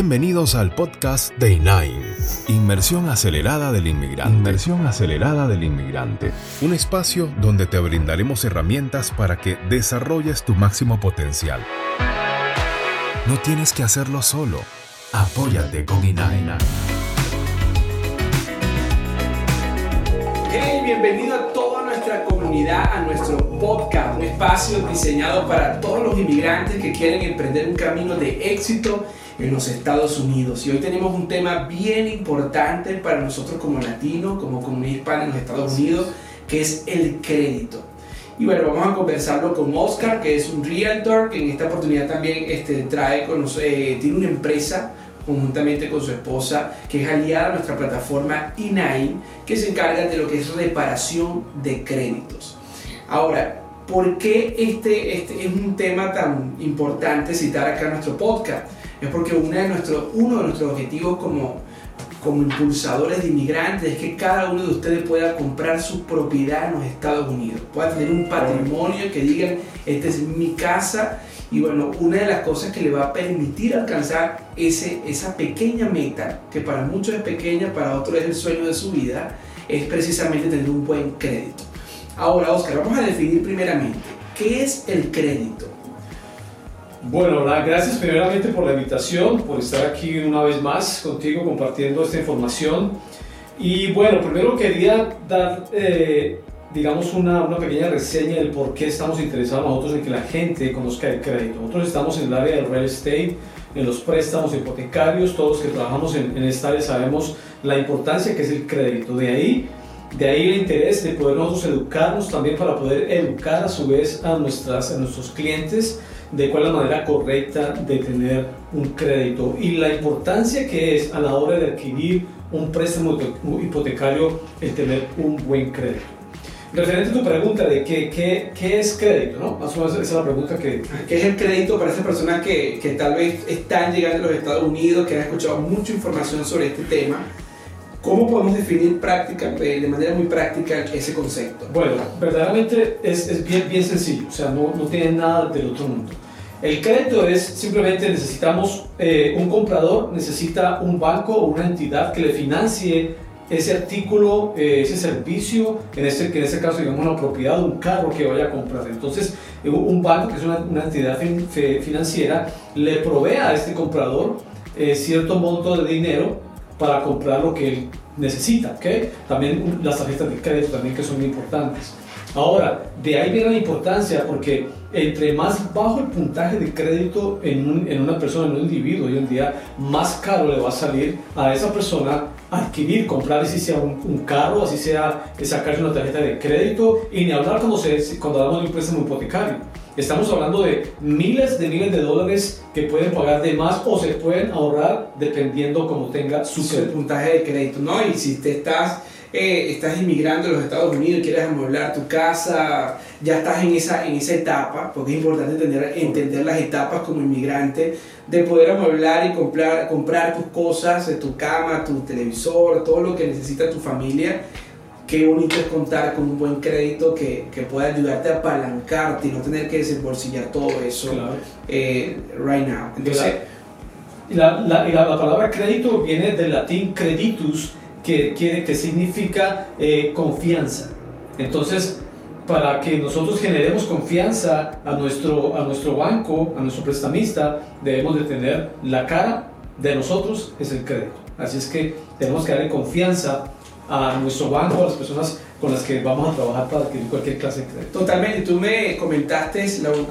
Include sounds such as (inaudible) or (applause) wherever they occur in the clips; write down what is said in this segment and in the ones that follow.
Bienvenidos al podcast de INAIN, Inmersión Acelerada del Inmigrante. Inmersión Acelerada del Inmigrante. Un espacio donde te brindaremos herramientas para que desarrolles tu máximo potencial. No tienes que hacerlo solo. Apóyate con INAIN. Hey, bienvenido a toda nuestra comunidad, a nuestro podcast, un espacio diseñado para todos los inmigrantes que quieren emprender un camino de éxito en los Estados Unidos. Y hoy tenemos un tema bien importante para nosotros como latinos, como comunidad hispana en los Estados Unidos, que es el crédito. Y bueno, vamos a conversarlo con Oscar, que es un realtor, que en esta oportunidad también este, trae con eh, tiene una empresa conjuntamente con su esposa, que es aliada a nuestra plataforma INAI, que se encarga de lo que es reparación de créditos. Ahora, ¿por qué este, este es un tema tan importante citar acá en nuestro podcast? Es porque uno de, nuestros, uno de nuestros objetivos como, como impulsadores de inmigrantes es que cada uno de ustedes pueda comprar su propiedad en los Estados Unidos, pueda tener un patrimonio que digan, esta es mi casa. Y bueno, una de las cosas que le va a permitir alcanzar ese, esa pequeña meta, que para muchos es pequeña, para otros es el sueño de su vida, es precisamente tener un buen crédito. Ahora, Oscar, vamos a definir primeramente, ¿qué es el crédito? Bueno, gracias primeramente por la invitación, por estar aquí una vez más contigo compartiendo esta información. Y bueno, primero quería dar, eh, digamos, una, una, pequeña reseña del por qué estamos interesados nosotros en que la gente conozca el crédito. Nosotros estamos en el área del real estate, en los préstamos hipotecarios, todos los que trabajamos en, en esta área sabemos la importancia que es el crédito. De ahí de ahí el interés de poder nosotros educarnos también para poder educar a su vez a, nuestras, a nuestros clientes de cuál es la manera correcta de tener un crédito y la importancia que es a la hora de adquirir un préstamo hipotecario el tener un buen crédito. Referente a tu pregunta de qué, qué, qué es crédito, ¿no? Más o menos esa es la pregunta que... ¿Qué es el crédito para esas personas que, que tal vez están llegando a los Estados Unidos, que han escuchado mucha información sobre este tema? ¿Cómo podemos definir práctica, eh, de manera muy práctica ese concepto? Bueno, verdaderamente es, es bien, bien sencillo, o sea, no, no, tiene nada del otro mundo. El crédito es simplemente necesitamos, eh, un comprador necesita un banco o una entidad que le financie ese artículo, eh, ese servicio, en este, que en este caso digamos una propiedad, un carro que vaya a comprar. Entonces, un banco, que es una, una entidad financiera, le provee a este comprador cierto monto de dinero para comprar lo que él necesita, ¿ok? También las tarjetas de crédito también que son importantes. Ahora, de ahí viene la importancia porque entre más bajo el puntaje de crédito en, en, una persona, en un individuo hoy en día, más caro le va a salir a esa persona adquirir, comprar, así sea un, carro, así sea sacarse una tarjeta de crédito y ni hablar cuando, se, cuando hablamos de un préstamo hipotecario. Estamos hablando de miles de miles de dólares que pueden pagar de más o se pueden ahorrar dependiendo como tenga su, puntaje de crédito, ¿no? Y si te estás, eh, estás inmigrando a los Estados Unidos, quieres amueblar tu casa, ya estás en esa, en esa etapa, porque es importante entender, entender las etapas como inmigrante, de poder amueblar y comprar, comprar tus cosas, tu cama, tu televisor, todo lo que necesita tu familia qué bonito es contar con un buen crédito que, que pueda ayudarte a apalancarte y no tener que desembolsillar todo eso eh, right now. Entonces, la, la, la, palabra crédito viene del latín creditus, que, que, que significa eh, confianza. Entonces, para que nosotros generemos confianza a nuestro, a nuestro banco, a nuestro prestamista, debemos de tener la cara de nosotros, es el crédito. Así es que tenemos que darle confianza a nuestro banco, a las personas con las que vamos a trabajar para adquirir cualquier clase de crédito. Totalmente, tú me comentaste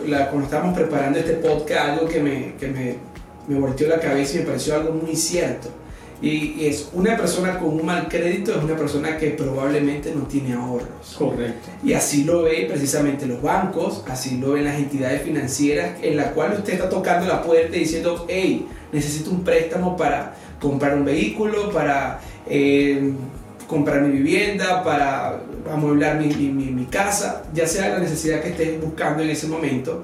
la, cuando estábamos preparando este podcast algo que me, que me, me volteó la cabeza y me pareció algo muy cierto. Y, es una persona con un mal crédito es una persona que probablemente no tiene ahorros. Correcto. Y así lo ve precisamente los bancos, así lo ven las entidades financieras en la cual usted está tocando la puerta diciendo, hey, necesito un préstamo para comprar un vehículo, para eh, comprar mi vivienda, para amueblar mi, mi, mi, casa, ya sea la necesidad que estés buscando en ese momento.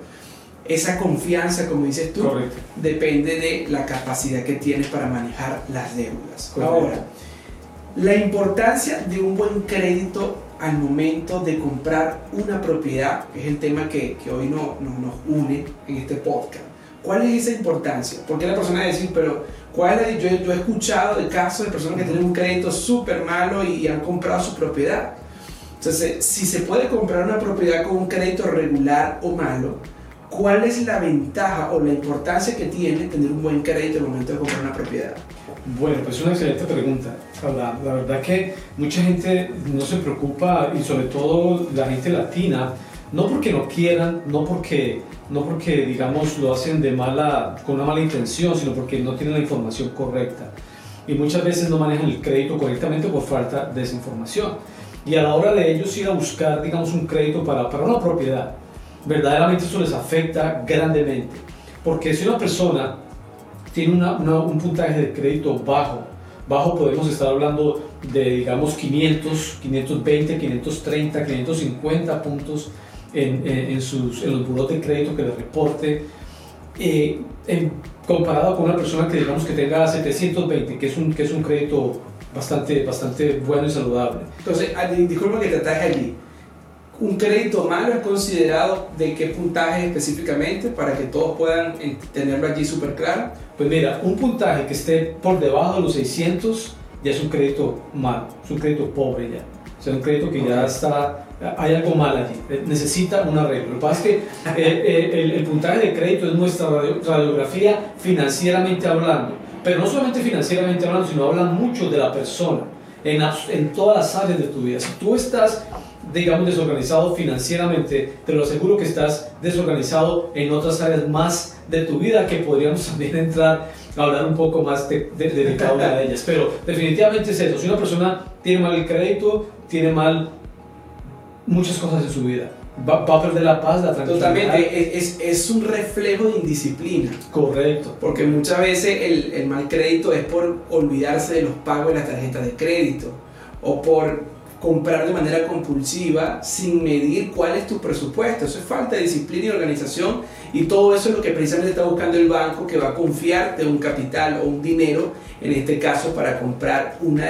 Esa confianza, como dices tú, depende de la capacidad que tienes para manejar las deudas. Ahora, la importancia de un buen crédito al momento de comprar una propiedad, que es el tema que, que hoy no, nos une en este podcast. ¿Cuál es esa importancia? Porque la persona va a decir, pero ¿cuál es yo, yo he escuchado de casos de personas que tienen un crédito súper malo y han comprado su propiedad. Entonces, si se puede comprar una propiedad con un crédito regular o malo, ¿cuál es la ventaja o la importancia que tiene tener un buen crédito el momento de comprar una propiedad? Bueno, pues es una excelente pregunta. La, la, verdad que mucha gente no se preocupa y sobre todo la gente latina, no porque no quieran, no porque, no porque digamos lo hacen de mala, con una mala intención, sino porque no tienen la información correcta. Y muchas veces no manejan el crédito correctamente por falta de esa información. Y a la hora de ellos ir a buscar, digamos, un crédito para, para una propiedad, verdaderamente eso les afecta grandemente. Porque si una persona tiene un puntaje de crédito bajo, bajo podemos estar hablando de, digamos, 500, 520, 530, 550 puntos en, en, sus, en los buros de crédito que le reporte, eh, comparado con una persona que digamos que tenga 720, que es un, que es un crédito bastante, bastante bueno y saludable. Entonces, disculpa que te ataje allí. ¿Un crédito malo es considerado de qué puntaje específicamente para que todos puedan tenerlo allí súper claro? Pues mira, un puntaje que esté por debajo de los 600 ya es un crédito malo, es un crédito pobre ya. O sea, un crédito que ya está, hay algo mal allí, eh, necesita un arreglo. Lo que pasa es que eh, eh, el, puntaje de crédito es nuestra radiografía financieramente hablando, pero no solamente financieramente hablando, sino habla mucho de la persona en, en todas las áreas de tu vida. Si tú estás digamos, desorganizado financieramente, te lo aseguro que estás desorganizado en otras áreas más de tu vida que podríamos (laughs) también entrar a hablar un poco más de, de, cada una de ellas. Pero definitivamente es eso, si una persona tiene mal el crédito, tiene mal muchas cosas en su vida. Va, a perder la paz, la tranquilidad. Totalmente, es, es, un reflejo de indisciplina. Correcto. Porque muchas veces el, el mal crédito es por olvidarse de los pagos de las tarjetas de crédito o por comprar de manera compulsiva sin medir cuál es tu presupuesto. Eso es falta de disciplina y organización y todo eso es lo que precisamente está buscando el banco que va a confiarte un capital o un dinero, en este caso para comprar una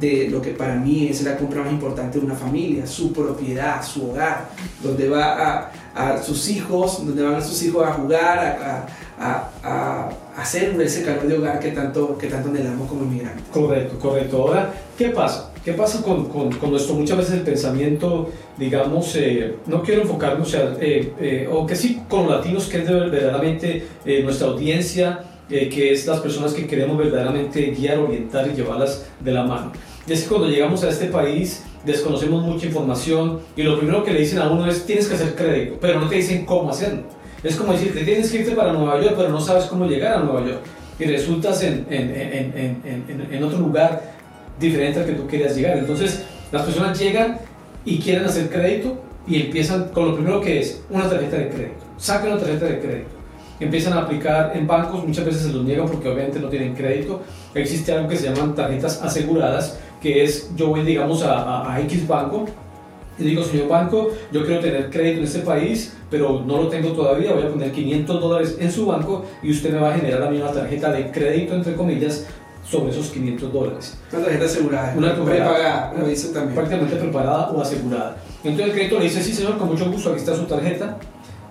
de, lo que para mí es la compra más importante de una familia, su propiedad, su hogar, donde va a, sus hijos, donde van a sus hijos a jugar, a, hacer ese calor de hogar que tanto, que tanto anhelamos como inmigrantes. Correcto, correcto. Ahora, ¿qué pasa? ¿Qué pasa con, con, con, nuestro, muchas veces el pensamiento, digamos, eh, no quiero enfocarme, o sea, eh, eh, o que sí con latinos, que es verdaderamente nuestra audiencia, que es las personas que queremos verdaderamente guiar, orientar y llevarlas de la mano. Y es que cuando llegamos a este país, desconocemos mucha información y lo primero que le dicen a uno es tienes que hacer crédito, pero no te dicen cómo hacerlo. Es como decirte tienes que irte para Nueva York, pero no sabes cómo llegar a Nueva York y resultas en, en, en, en otro lugar diferente al que tú querías llegar. Entonces, las personas llegan y quieren hacer crédito y empiezan con lo primero que es una tarjeta de crédito. Sacan una tarjeta de crédito. Empiezan a aplicar en bancos, muchas veces se los niegan porque obviamente no tienen crédito. Existe algo que se llaman tarjetas aseguradas, que es yo voy, digamos, a, a, X banco y digo, señor banco, yo quiero tener crédito en este país, pero no lo tengo todavía, voy a poner 500 dólares en su banco y usted me va a generar a mí una tarjeta de crédito, entre comillas, sobre esos 500 dólares. Una tarjeta asegurada. Una prepagada, lo dice también. Prácticamente preparada o asegurada. Entonces el crédito le dice, sí señor, con mucho gusto, aquí está su tarjeta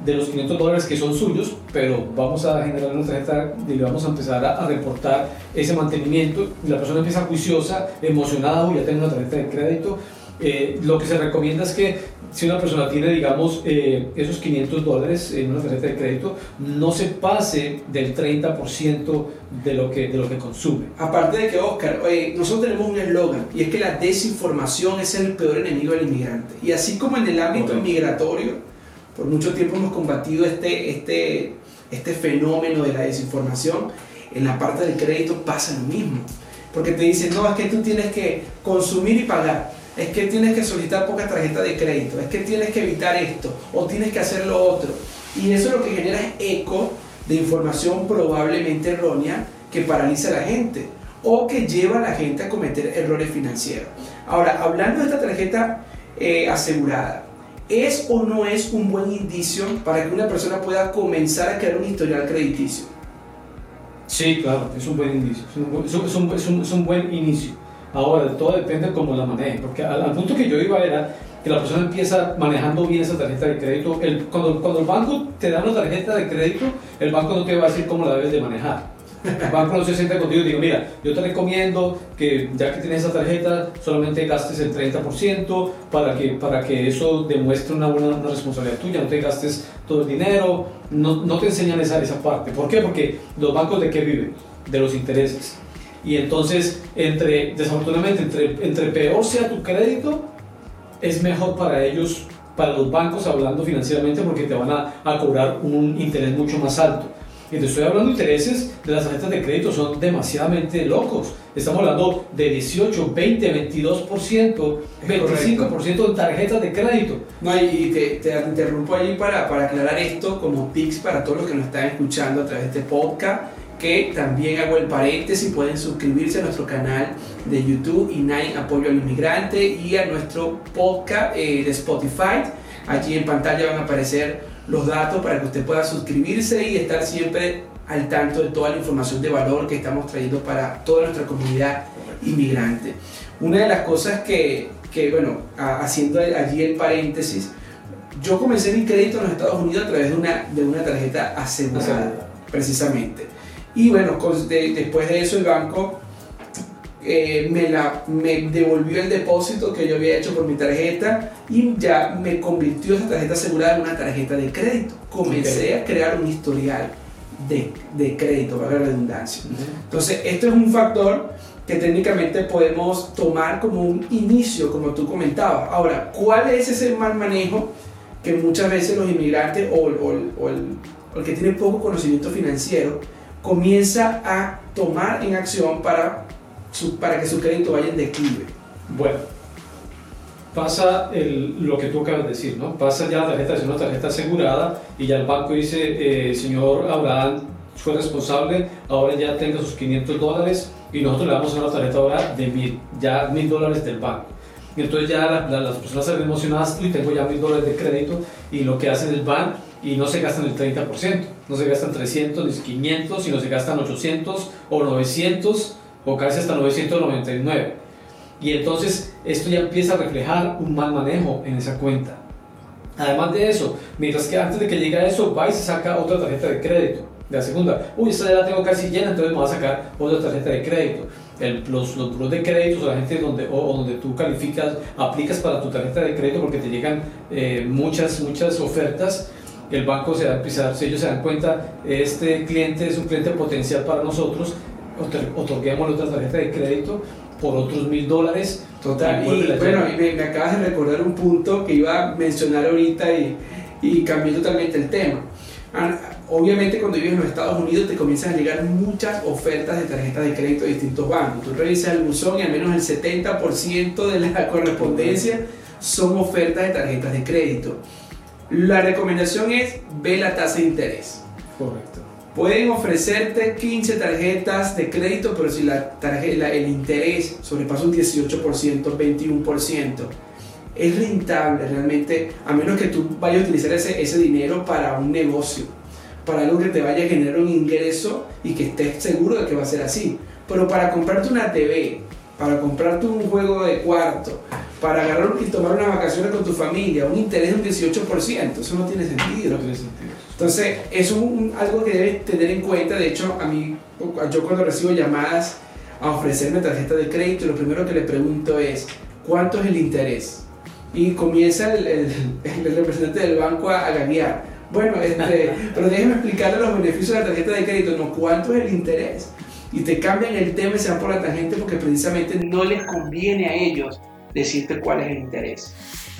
de los 500 dólares que son suyos, pero vamos a generar una tarjeta y vamos a empezar a, reportar ese mantenimiento. Y la persona empieza juiciosa, emocionada, ya tengo una tarjeta de crédito. Eh, lo que se recomienda es que si una persona tiene, digamos, eh, esos 500 dólares en una tarjeta de crédito, no se pase del 30% de lo, que, de lo que consume. Aparte de que, Oscar, nosotros tenemos un eslogan y es que la desinformación es el peor enemigo del inmigrante. Y así como en el ámbito migratorio, por mucho tiempo hemos combatido este, este, este fenómeno de la desinformación, en la parte del crédito pasa lo mismo. Porque te dicen, no, es que tú tienes que consumir y pagar es que tienes que solicitar poca tarjeta de crédito, es que tienes que evitar esto o tienes que hacer lo otro. Y eso lo que genera es eco de información probablemente errónea que paraliza a la gente o que lleva a la gente a cometer errores financieros. Ahora, hablando de esta tarjeta eh, asegurada, ¿es o no es un buen indicio para que una persona pueda comenzar a crear un historial crediticio? Sí, claro, es un buen indicio, es es un buen inicio. Ahora, todo depende de cómo la manejen, porque al, punto que yo iba era que la persona empieza manejando bien esa tarjeta de crédito. El, cuando, cuando el banco te da una tarjeta de crédito, el banco no te va a decir cómo la debes de manejar. El banco no se sienta contigo y digo, mira, yo te recomiendo que ya que tienes esa tarjeta, solamente gastes el 30% para que, para que eso demuestre una buena una responsabilidad tuya, no te gastes todo el dinero, no, no te enseñan esa, esa parte. ¿Por qué? Porque los bancos de qué viven? De los intereses. Y entonces, entre, desafortunadamente, entre, entre peor sea tu crédito, es mejor para ellos, para los bancos, hablando financieramente, porque te van a, a cobrar un interés mucho más alto. Y te estoy hablando de intereses de las tarjetas de crédito, son demasiadamente locos. Estamos hablando de 18, 20, 22%, 25% en tarjetas de crédito. No, y te, te interrumpo allí para, para aclarar esto como tips para todos los que nos están escuchando a través de este podcast que también hago el paréntesis, pueden suscribirse a nuestro canal de YouTube Nine Apoyo al Inmigrante y a nuestro podcast eh, de Spotify. Allí en pantalla van a aparecer los datos para que usted pueda suscribirse y estar siempre al tanto de toda la información de valor que estamos trayendo para toda nuestra comunidad inmigrante. Una de las cosas que, que bueno, haciendo allí el paréntesis, yo comencé mi crédito en los Estados Unidos a través de una, de una tarjeta asegurada, precisamente. Y bueno, después de eso el banco eh, me, la, me devolvió el depósito que yo había hecho por mi tarjeta y ya me convirtió esa tarjeta asegurada en una tarjeta de crédito. Comencé a crear un historial de, de crédito, para la redundancia. Entonces, esto es un factor que técnicamente podemos tomar como un inicio, como tú comentabas. Ahora, ¿cuál es ese mal manejo que muchas veces los inmigrantes o, o, o, el, o el que tiene poco conocimiento financiero comienza a tomar en acción para, para que su crédito vaya en declive. Bueno, pasa lo que tú acabas de decir, ¿no? Pasa ya la tarjeta, es una tarjeta asegurada y ya el banco dice, eh, señor Abraham fue responsable, ahora ya tenga sus 500 dólares y nosotros le damos una tarjeta ahora de mil, ya mil dólares del banco. Y entonces ya las personas se ven emocionadas y tengo ya mil dólares de crédito y lo que hace el banco y no se gastan el 30%, no se gastan 300 ni 500, sino se gastan 800 o 900 o casi hasta 999. Y entonces esto ya empieza a reflejar un mal manejo en esa cuenta. Además de eso, mientras que antes de que llegue a eso, va y se saca otra tarjeta de crédito, la segunda. Uy, esta ya la tengo casi llena, entonces me voy a sacar otra tarjeta de crédito. El, los, los de créditos o la gente donde, o, donde tú calificas, aplicas para tu tarjeta de crédito porque te llegan eh, muchas, muchas ofertas el banco se va a si ellos se dan cuenta, este cliente es un cliente potencial para nosotros, otorguémosle otra tarjeta de crédito por otros mil dólares. Total, y, bueno, me, me, acabas de recordar un punto que iba a mencionar ahorita y, y cambié totalmente el tema. Obviamente cuando vives en los Estados Unidos te comienzan a llegar muchas ofertas de tarjetas de crédito de distintos bancos. Tú revisas el buzón y al menos el 70% de la (laughs) correspondencia son ofertas de tarjetas de crédito. La recomendación es ve la tasa de interés. Correcto. Pueden ofrecerte 15 tarjetas de crédito, pero si la tarjeta, el interés sobrepasa un 18%, 21%, es rentable realmente, a menos que tú vayas a utilizar ese, ese dinero para un negocio, para algo que te vaya a generar un ingreso y que estés seguro de que va a ser así. Pero para comprarte una TV, para comprarte un juego de cuarto, para agarrar y tomar unas vacaciones con tu familia, un interés de un 18%, eso no tiene sentido. Entonces, eso es algo que debes tener en cuenta. De hecho, a mí, yo cuando recibo llamadas a ofrecerme tarjeta de crédito, lo primero que le pregunto es, ¿cuánto es el interés? Y comienza el, representante del banco a, a Bueno, este, pero déjeme explicarle los beneficios de la tarjeta de crédito, no, ¿cuánto es el interés? Y te cambian el tema y se van por la tangente porque precisamente no les conviene a ellos decirte cuál es el interés.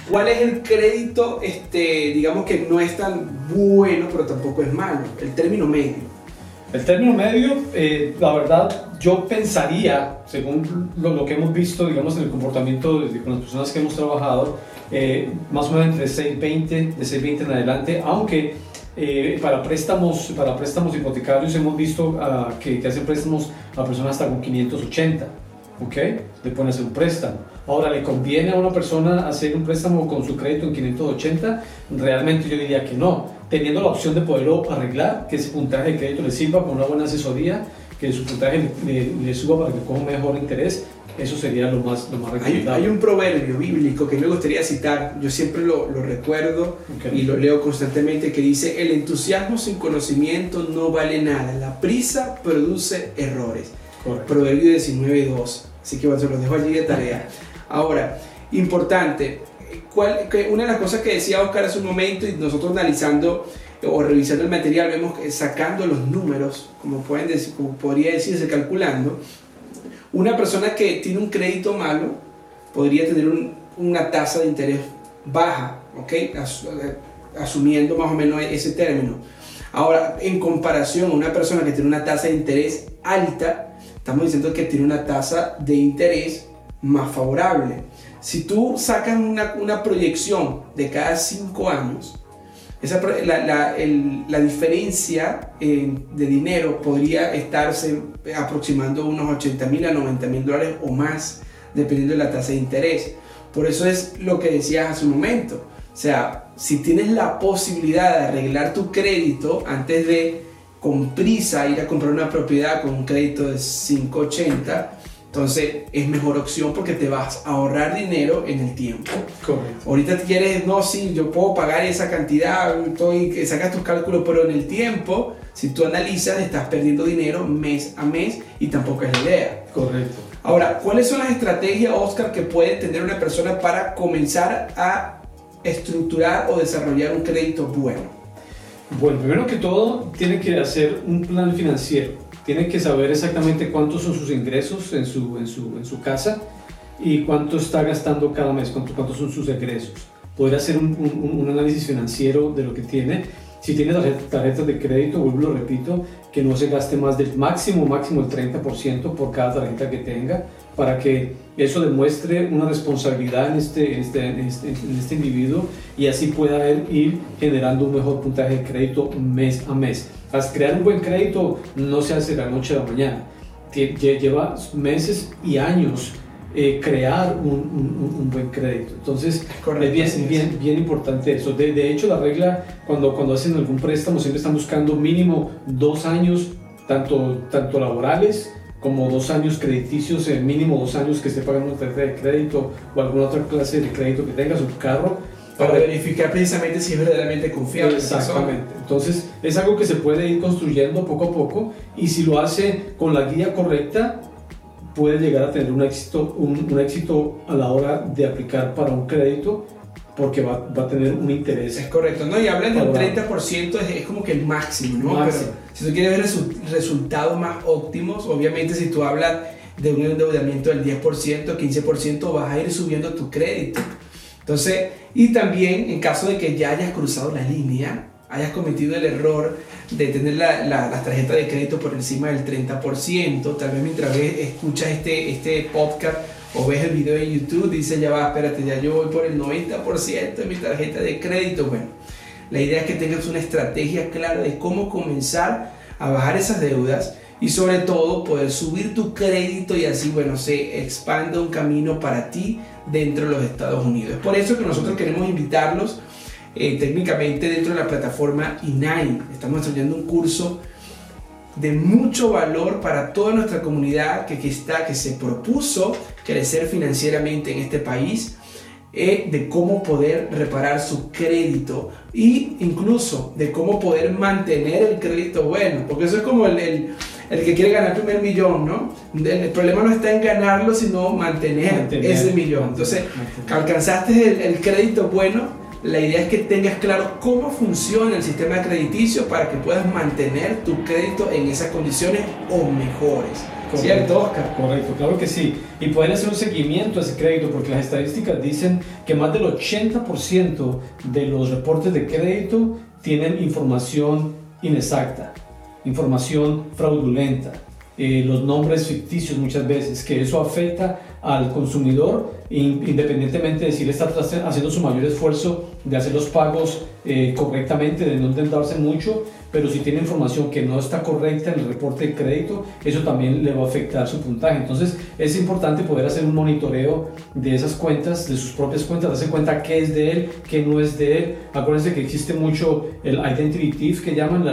¿Cuál es el crédito, este, digamos que no es tan bueno, pero tampoco es malo? El término medio. El término medio, eh, la verdad, yo pensaría, según lo, que hemos visto, digamos, en el comportamiento de, con las personas que hemos trabajado, eh, más o menos entre 620, de 620 en adelante, aunque eh, para, préstamos, para préstamos hipotecarios hemos visto ah, que, que hacen préstamos a personas hasta con 580. ¿Ok? Le pueden hacer un préstamo. Ahora, ¿le conviene a una persona hacer un préstamo con su crédito en 580? Realmente yo diría que no. Teniendo la opción de poderlo arreglar, que ese puntaje de crédito le sirva con una buena asesoría que su puntaje le, suba para que coja mejor interés, eso sería lo más, lo más recomendable. Hay, un proverbio bíblico que me gustaría citar, yo siempre lo, lo recuerdo y lo leo constantemente, que dice, el entusiasmo sin conocimiento no vale nada, la prisa produce errores. Proverbio 19.2. Así que bueno, se los dejo allí de tarea. Ahora, importante, ¿cuál, una de las cosas que decía Oscar hace un momento y nosotros analizando o revisando el material, vemos que sacando los números, como, pueden decir, como podría decirse, calculando, una persona que tiene un crédito malo podría tener una tasa de interés baja, ¿ok? asumiendo más o menos ese término. Ahora, en comparación a una persona que tiene una tasa de interés alta, estamos diciendo que tiene una tasa de interés más favorable. Si tú sacas una, una proyección de cada cinco años, esa, la, la, diferencia de dinero podría estarse aproximando unos 80 mil a 90 mil dólares o más, dependiendo de la tasa de interés. Por eso es lo que decías hace un momento. O sea, si tienes la posibilidad de arreglar tu crédito antes de con prisa ir a comprar una propiedad con un crédito de 580, entonces es mejor opción porque te vas a ahorrar dinero en el tiempo. Correcto. Ahorita quieres, no, sí, yo puedo pagar esa cantidad, estoy, sacas tus cálculos, pero en el tiempo, si tú analizas, estás perdiendo dinero mes a mes y tampoco es la idea. Correcto. Ahora, ¿cuáles son las estrategias, Oscar, que puede tener una persona para comenzar a estructurar o desarrollar un crédito bueno? Bueno, primero que todo, tiene que hacer un plan financiero. Tiene que saber exactamente cuántos son sus ingresos en su, en su, en su casa y cuánto está gastando cada mes, cuántos son sus egresos. Poder hacer un, un, análisis financiero de lo que tiene. Si tiene tarjetas de crédito, vuelvo lo repito, que no se gaste más del máximo, máximo el 30% por cada tarjeta que tenga para que eso demuestre una responsabilidad en este, este, en este, en este, individuo y así pueda ir generando un mejor puntaje de crédito mes a mes. Al crear un buen crédito no se hace de la noche a la mañana, lleva meses y años eh, crear un, un, buen crédito. Entonces, es bien, bien, bien importante eso. De, de, hecho, la regla, cuando, cuando hacen algún préstamo, siempre están buscando mínimo dos años, tanto, tanto laborales como dos años crediticios, el mínimo dos años que esté pagando una tarjeta de crédito o alguna otra clase de crédito que tenga su carro. Para, verificar precisamente si es verdaderamente confiable. Exactamente. Entonces es algo que se puede ir construyendo poco a poco y si lo hace con la guía correcta, puede llegar a tener un éxito, un, un éxito a la hora de aplicar para un crédito porque va, va, a tener un interés. Es correcto, ¿no? Y hablan del 30%, es, es, como que el máximo, ¿no? Pero si tú quieres ver resultados más óptimos, obviamente si tú hablas de un endeudamiento del 10%, 15%, vas a ir subiendo tu crédito. Entonces, y también en caso de que ya hayas cruzado la línea, hayas cometido el error de tener la, la, la tarjeta de crédito por encima del 30%, tal vez mientras escuchas este, este podcast, o ves el video en YouTube, dice ya va, espérate, ya yo voy por el 90% de mi tarjeta de crédito. Bueno, la idea es que tengas una estrategia clara de cómo comenzar a bajar esas deudas y sobre todo poder subir tu crédito y así, bueno, se expanda un camino para ti dentro de los Estados Unidos. Es por eso que nosotros queremos invitarlos eh, técnicamente dentro de la plataforma INAI. Estamos desarrollando un curso de mucho valor para toda nuestra comunidad que, que, está, que se propuso crecer financieramente en este país, eh, de cómo poder reparar su crédito e incluso de cómo poder mantener el crédito bueno, porque eso es como el, el, que quiere ganar el primer millón, ¿no? El, problema no está en ganarlo, sino mantener, ese millón. Entonces, alcanzaste el, el crédito bueno, la idea es que tengas claro cómo funciona el sistema crediticio para que puedas mantener tu crédito en esas condiciones o mejores. ¿Cierto, Oscar? Correcto, claro que sí. Y pueden hacer un seguimiento a ese crédito porque las estadísticas dicen que más del 80% de los reportes de crédito tienen información inexacta, información fraudulenta, eh, los nombres ficticios muchas veces, que eso afecta al consumidor independientemente de si él está haciendo su mayor esfuerzo de hacer los pagos eh, correctamente, de no endeudarse mucho, pero si tiene información que no está correcta en el reporte de crédito, eso también le va a afectar su puntaje. Entonces es importante poder hacer un monitoreo de esas cuentas, de sus propias cuentas, darse cuenta qué es de él, qué no es de él. Acuérdense que existe mucho el identity thief que llaman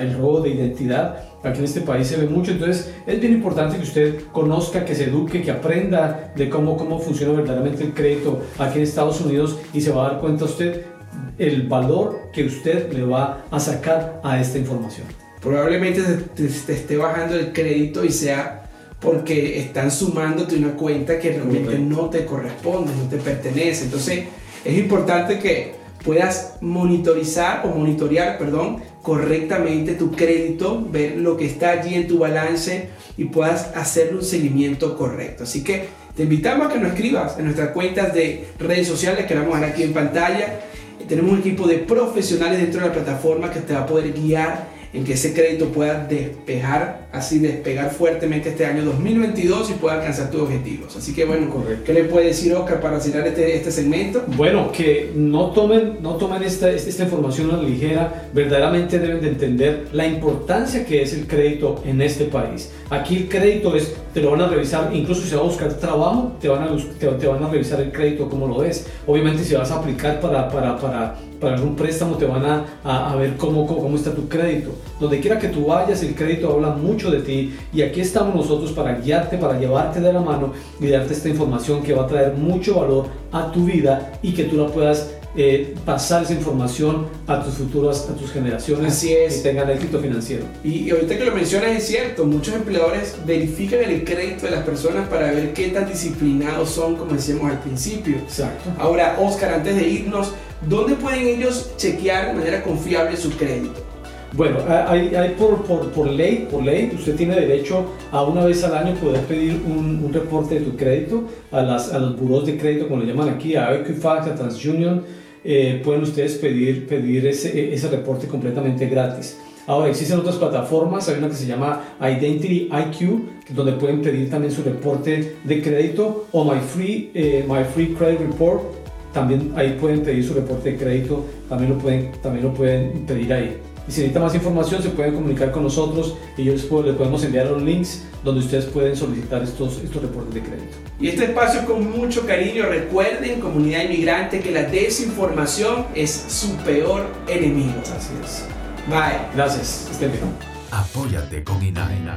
el robo de identidad Aquí en este país se ve mucho, entonces es bien importante que usted conozca, que se eduque, que aprenda de cómo, cómo funciona verdaderamente el crédito aquí en Estados Unidos y se va a dar cuenta usted el valor que usted le va a sacar a esta información. Probablemente te, te esté bajando el crédito y sea porque están sumándote una cuenta que realmente no te corresponde, no te pertenece. Entonces es importante que puedas monitorizar o monitorear, perdón, correctamente tu crédito, ver lo que está allí en tu balance y puedas hacerle un seguimiento correcto. Así que te invitamos a que nos escribas en nuestras cuentas de redes sociales que vamos a ver aquí en pantalla. Tenemos un equipo de profesionales dentro de la plataforma que te va a poder guiar en que ese crédito pueda despejar, así despegar fuertemente este año 2022 y pueda alcanzar tus objetivos. Así que bueno, ¿qué le puede decir Oscar para cerrar este, este segmento? Bueno, que no tomen, no tomen esta, esta información a la ligera, verdaderamente deben de entender la importancia que es el crédito en este país. Aquí el crédito es, te lo van a revisar, incluso si vas a buscar trabajo, te van a, te, van a revisar el crédito como lo es. Obviamente si vas a aplicar para, para, para, para algún préstamo, te van a, a, ver cómo, cómo, cómo está tu crédito. Donde quiera que tú vayas, el crédito habla mucho de ti y aquí estamos nosotros para guiarte, para llevarte de la mano y darte esta información que va a traer mucho valor a tu vida y que tú la puedas eh, pasar esa información a tus futuras, a tus generaciones Así es. y tengan éxito financiero. Y, ahorita que lo mencionas es cierto, muchos empleadores verifican el crédito de las personas para ver qué tan disciplinados son, como decíamos al principio. Exacto. Ahora, Oscar, antes de irnos, ¿dónde pueden ellos chequear de manera confiable su crédito? Bueno, hay, por, ley, por ley, usted tiene derecho a una vez al año poder pedir un, reporte de tu crédito a, las, a los buros de crédito, como lo llaman aquí, a Equifax, a TransUnion, eh, pueden ustedes pedir, pedir ese, ese reporte completamente gratis. Ahora, existen otras plataformas, hay una que se llama Identity IQ, donde pueden pedir también su reporte de crédito, o My Free, eh, My Free Credit Report, también ahí pueden pedir su reporte de crédito, también lo pueden, también lo pueden pedir ahí. Y si necesitan más información, se pueden comunicar con nosotros y yo les, podemos enviar los links donde ustedes pueden solicitar estos, estos reportes de crédito. Y este espacio con mucho cariño, recuerden, comunidad inmigrante, que la desinformación es su peor enemigo. Así es. Bye. Gracias. Estén bien. Apóyate con INAINA.